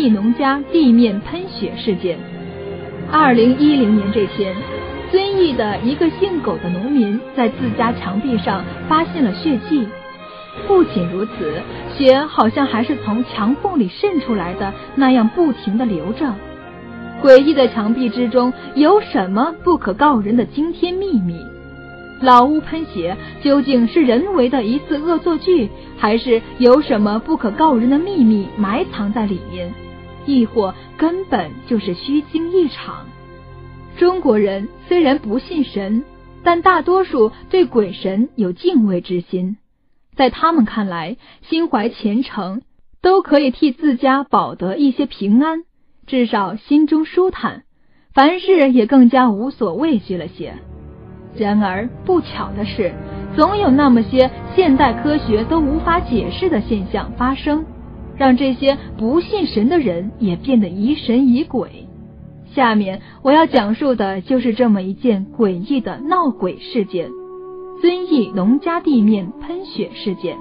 义农家地面喷血事件。二零一零年这天，遵义的一个姓苟的农民在自家墙壁上发现了血迹。不仅如此，血好像还是从墙缝里渗出来的那样，不停的流着。诡异的墙壁之中有什么不可告人的惊天秘密？老屋喷血究竟是人为的一次恶作剧，还是有什么不可告人的秘密埋藏在里面？亦或根本就是虚惊一场？中国人虽然不信神，但大多数对鬼神有敬畏之心。在他们看来，心怀虔诚都可以替自家保得一些平安，至少心中舒坦，凡事也更加无所畏惧了些。然而不巧的是，总有那么些现代科学都无法解释的现象发生，让这些不信神的人也变得疑神疑鬼。下面我要讲述的就是这么一件诡异的闹鬼事件。遵义农家地面喷血事件，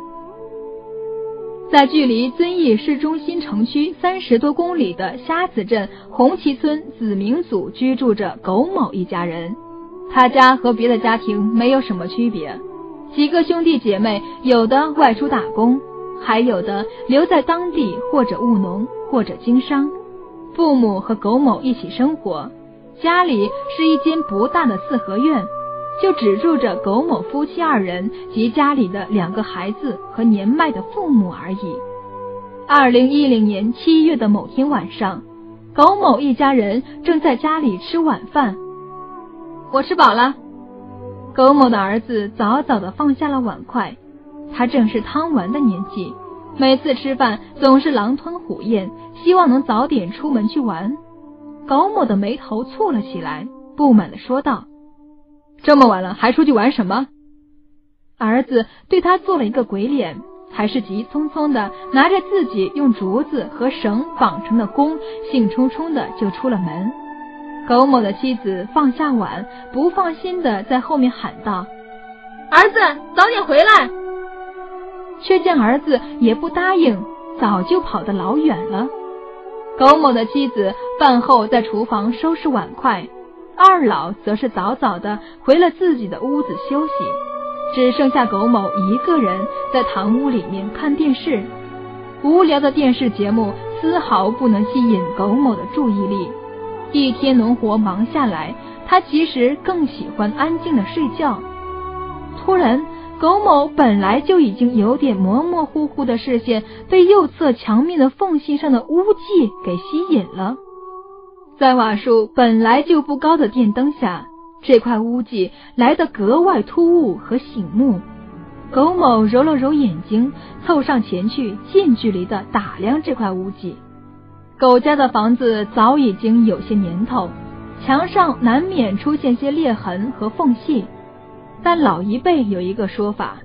在距离遵义市中心城区三十多公里的虾子镇红旗村子明组居住着苟某一家人。他家和别的家庭没有什么区别，几个兄弟姐妹有的外出打工，还有的留在当地或者务农或者经商。父母和苟某一起生活，家里是一间不大的四合院。就只住着苟某夫妻二人及家里的两个孩子和年迈的父母而已。二零一零年七月的某天晚上，苟某一家人正在家里吃晚饭。我吃饱了。苟某的儿子早早的放下了碗筷，他正是贪玩的年纪，每次吃饭总是狼吞虎咽，希望能早点出门去玩。苟某的眉头蹙了起来，不满的说道。这么晚了还出去玩什么？儿子对他做了一个鬼脸，还是急匆匆的拿着自己用竹子和绳绑成的弓，兴冲冲的就出了门。苟某的妻子放下碗，不放心的在后面喊道：“儿子，早点回来！”却见儿子也不答应，早就跑得老远了。苟某的妻子饭后在厨房收拾碗筷。二老则是早早的回了自己的屋子休息，只剩下苟某一个人在堂屋里面看电视。无聊的电视节目丝毫不能吸引苟某的注意力。一天农活忙下来，他其实更喜欢安静的睡觉。突然，苟某本来就已经有点模模糊糊的视线，被右侧墙面的缝隙上的污迹给吸引了。在瓦数本来就不高的电灯下，这块污迹来得格外突兀和醒目。苟某揉了揉眼睛，凑上前去，近距离的打量这块污迹。苟家的房子早已经有些年头，墙上难免出现些裂痕和缝隙，但老一辈有一个说法：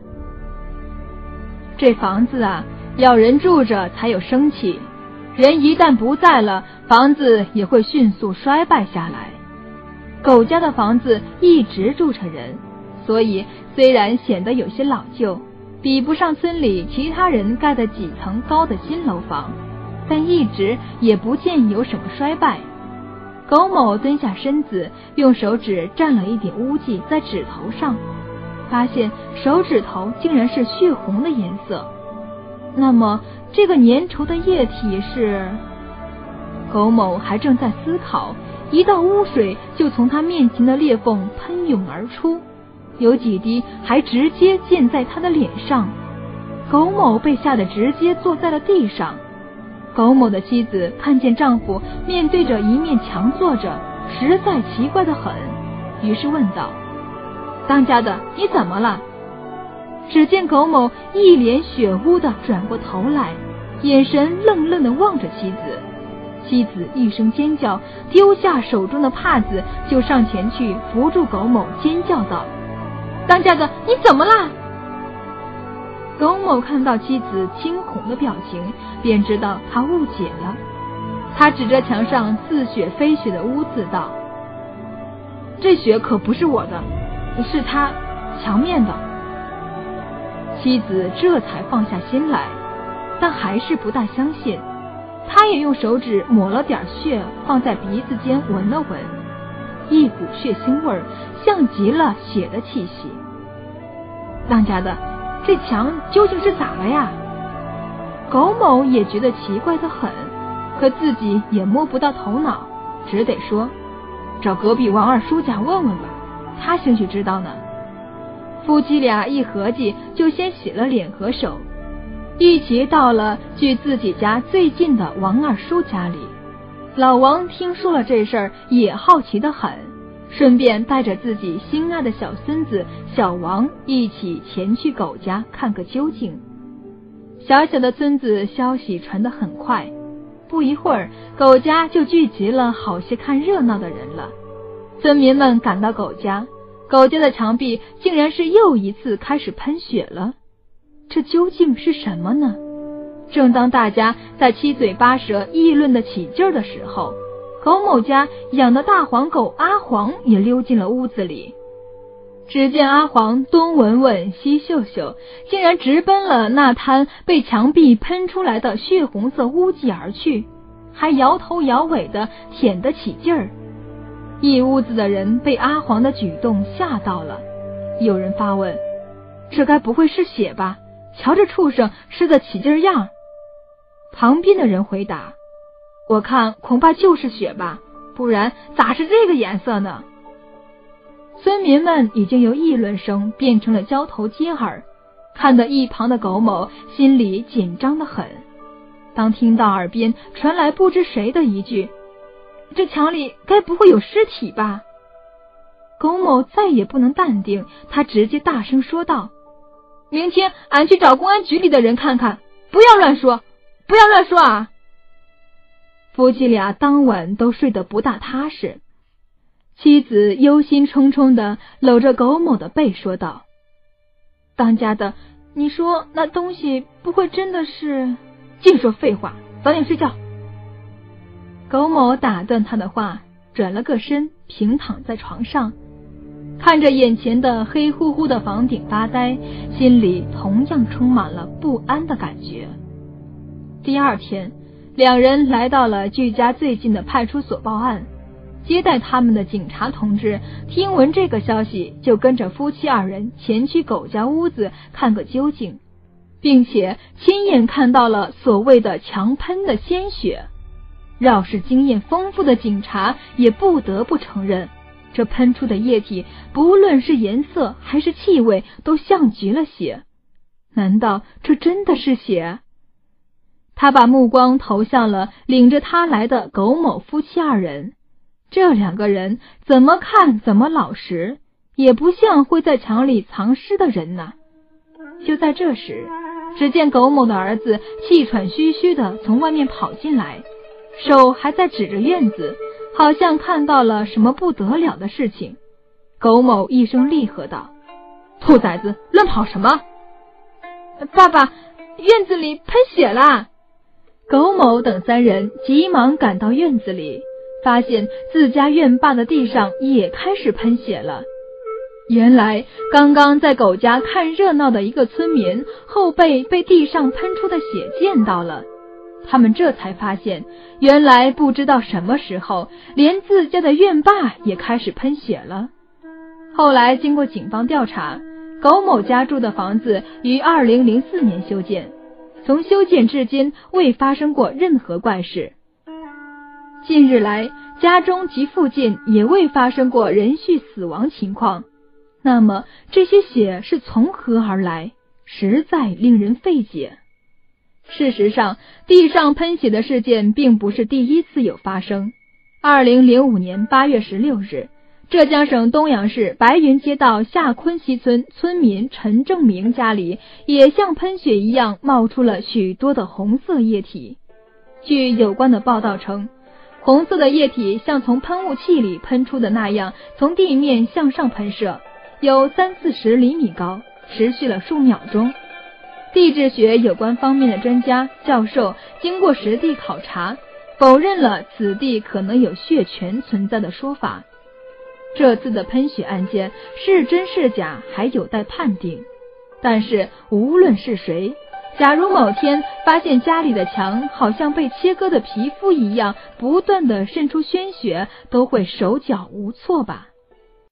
这房子啊，要人住着才有生气。人一旦不在了，房子也会迅速衰败下来。苟家的房子一直住着人，所以虽然显得有些老旧，比不上村里其他人盖的几层高的新楼房，但一直也不见有什么衰败。苟某蹲下身子，用手指蘸了一点污迹在指头上，发现手指头竟然是血红的颜色。那么。这个粘稠的液体是？苟某还正在思考，一道污水就从他面前的裂缝喷涌而出，有几滴还直接溅在他的脸上。苟某被吓得直接坐在了地上。苟某的妻子看见丈夫面对着一面墙坐着，实在奇怪的很，于是问道：“当家的，你怎么了？”只见苟某一脸血污的转过头来，眼神愣愣的望着妻子。妻子一声尖叫，丢下手中的帕子，就上前去扶住苟某，尖叫道：“当家的，你怎么了？”苟某看到妻子惊恐的表情，便知道他误解了。他指着墙上似血非血的污渍道：“这血可不是我的，是他墙面的。”妻子这才放下心来，但还是不大相信。他也用手指抹了点血，放在鼻子间闻了闻，一股血腥味，像极了血的气息。当家的，这墙究竟是咋了呀？苟某也觉得奇怪的很，可自己也摸不到头脑，只得说：“找隔壁王二叔家问问吧，他兴许知道呢。”夫妻俩一合计，就先洗了脸和手，一起到了距自己家最近的王二叔家里。老王听说了这事儿，也好奇的很，顺便带着自己心爱的小孙子小王一起前去狗家看个究竟。小小的村子，消息传得很快，不一会儿，狗家就聚集了好些看热闹的人了。村民们赶到狗家。狗家的墙壁竟然是又一次开始喷血了，这究竟是什么呢？正当大家在七嘴八舌议论的起劲儿的时候，苟某家养的大黄狗阿黄也溜进了屋子里。只见阿黄东闻闻西嗅嗅，竟然直奔了那滩被墙壁喷出来的血红色污迹而去，还摇头摇尾的舔得起劲儿。一屋子的人被阿黄的举动吓到了，有人发问：“这该不会是血吧？瞧这畜生吃的起劲儿样。”旁边的人回答：“我看恐怕就是血吧，不然咋是这个颜色呢？”村民们已经由议论声变成了交头接耳，看得一旁的苟某心里紧张的很。当听到耳边传来不知谁的一句。这墙里该不会有尸体吧？苟某再也不能淡定，他直接大声说道：“明天俺去找公安局里的人看看，不要乱说，不要乱说啊！”夫妻俩当晚都睡得不大踏实，妻子忧心忡忡的搂着苟某的背说道：“当家的，你说那东西不会真的是……净说废话，早点睡觉。”苟某打断他的话，转了个身，平躺在床上，看着眼前的黑乎乎的房顶发呆，心里同样充满了不安的感觉。第二天，两人来到了距家最近的派出所报案，接待他们的警察同志听闻这个消息，就跟着夫妻二人前去狗家屋子看个究竟，并且亲眼看到了所谓的强喷的鲜血。饶是经验丰富的警察，也不得不承认，这喷出的液体，不论是颜色还是气味，都像极了血。难道这真的是血？他把目光投向了领着他来的苟某夫妻二人，这两个人怎么看怎么老实，也不像会在墙里藏尸的人呢。就在这时，只见苟某的儿子气喘吁吁的从外面跑进来。手还在指着院子，好像看到了什么不得了的事情。苟某一声厉喝道：“兔崽子，乱跑什么？”爸爸，院子里喷血了！苟某等三人急忙赶到院子里，发现自家院坝的地上也开始喷血了。原来，刚刚在苟家看热闹的一个村民后背被地上喷出的血溅到了。他们这才发现，原来不知道什么时候，连自家的院坝也开始喷血了。后来经过警方调查，苟某家住的房子于二零零四年修建，从修建至今未发生过任何怪事。近日来，家中及附近也未发生过人畜死亡情况。那么，这些血是从何而来？实在令人费解。事实上，地上喷血的事件并不是第一次有发生。二零零五年八月十六日，浙江省东阳市白云街道下昆西村村民陈正明家里也像喷血一样冒出了许多的红色液体。据有关的报道称，红色的液体像从喷雾器里喷出的那样，从地面向上喷射，有三四十厘米高，持续了数秒钟。地质学有关方面的专家教授经过实地考察，否认了此地可能有血泉存在的说法。这次的喷血案件是真是假还有待判定。但是无论是谁，假如某天发现家里的墙好像被切割的皮肤一样，不断的渗出鲜血，都会手脚无措吧。